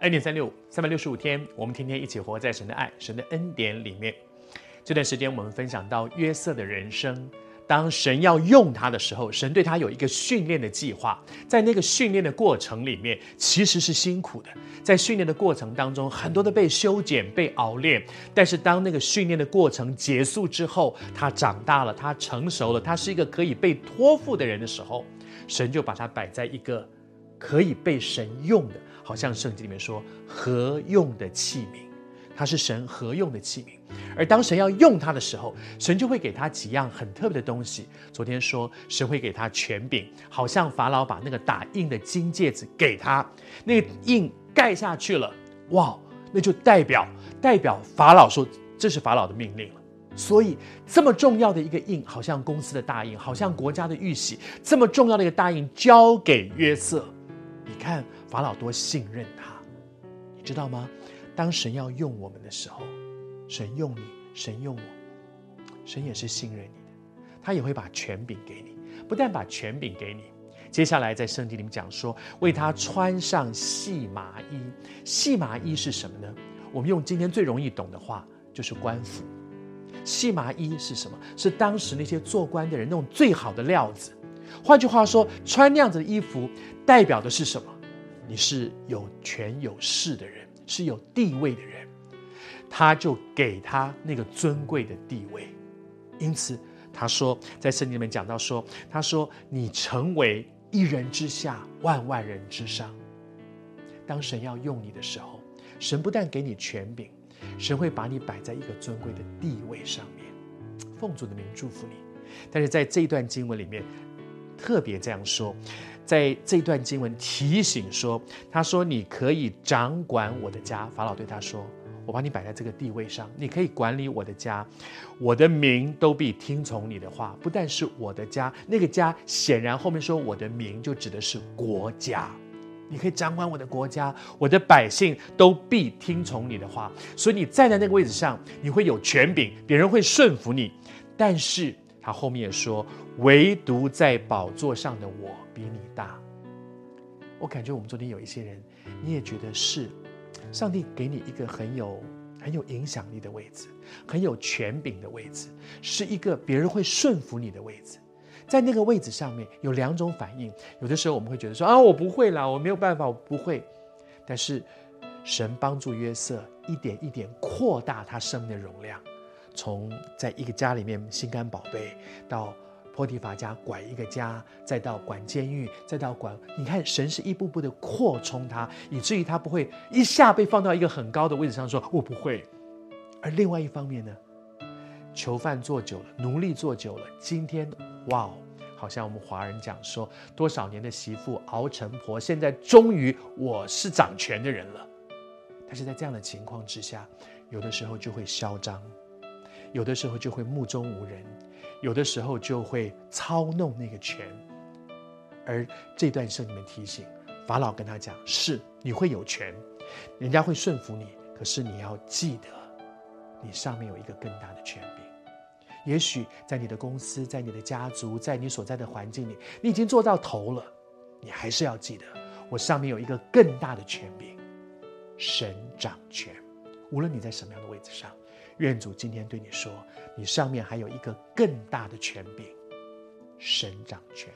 恩典三六五，三百六十五天，我们天天一起活在神的爱、神的恩典里面。这段时间，我们分享到约瑟的人生。当神要用他的时候，神对他有一个训练的计划。在那个训练的过程里面，其实是辛苦的。在训练的过程当中，很多的被修剪、被熬练。但是当那个训练的过程结束之后，他长大了，他成熟了，他是一个可以被托付的人的时候，神就把他摆在一个可以被神用的。好像圣经里面说，合用的器皿，他是神合用的器皿。而当神要用他的时候，神就会给他几样很特别的东西。昨天说，神会给他权柄，好像法老把那个打印的金戒指给他，那个印盖下去了，哇，那就代表代表法老说这是法老的命令了。所以这么重要的一个印，好像公司的大印，好像国家的玉玺，这么重要的一个大印交给约瑟，你看。法老多信任他，你知道吗？当神要用我们的时候，神用你，神用我，神也是信任你的，他也会把权柄给你。不但把权柄给你，接下来在圣经里面讲说，为他穿上细麻衣。细麻衣是什么呢？我们用今天最容易懂的话，就是官服。细麻衣是什么？是当时那些做官的人那种最好的料子。换句话说，穿那样子的衣服，代表的是什么？你是有权有势的人，是有地位的人，他就给他那个尊贵的地位。因此，他说在圣经里面讲到说，他说你成为一人之下，万万人之上。当神要用你的时候，神不但给你权柄，神会把你摆在一个尊贵的地位上面。奉主的名祝福你。但是在这一段经文里面，特别这样说。在这段经文提醒说，他说：“你可以掌管我的家。”法老对他说：“我把你摆在这个地位上，你可以管理我的家，我的民都必听从你的话。不但是我的家，那个家显然后面说我的民就指的是国家。你可以掌管我的国家，我的百姓都必听从你的话。所以你站在那个位置上，你会有权柄，别人会顺服你。但是他后面也说，唯独在宝座上的我。”比你大，我感觉我们昨天有一些人，你也觉得是，上帝给你一个很有很有影响力的位置，很有权柄的位置，是一个别人会顺服你的位置。在那个位置上面有两种反应，有的时候我们会觉得说啊，我不会啦，我没有办法，我不会。但是神帮助约瑟一点一点扩大他生命的容量，从在一个家里面心肝宝贝到。波提乏家管一个家，再到管监狱，再到管，你看神是一步步的扩充他，以至于他不会一下被放到一个很高的位置上说，我不会。而另外一方面呢，囚犯做久了，奴隶做久了，今天哇哦，好像我们华人讲说，多少年的媳妇熬成婆，现在终于我是掌权的人了。但是在这样的情况之下，有的时候就会嚣张，有的时候就会目中无人。有的时候就会操弄那个权，而这段圣经里面提醒法老跟他讲：是你会有权，人家会顺服你，可是你要记得，你上面有一个更大的权柄。也许在你的公司，在你的家族，在你所在的环境里，你已经做到头了，你还是要记得，我上面有一个更大的权柄，神掌权。无论你在什么样的位置上。愿主今天对你说，你上面还有一个更大的权柄，神掌权。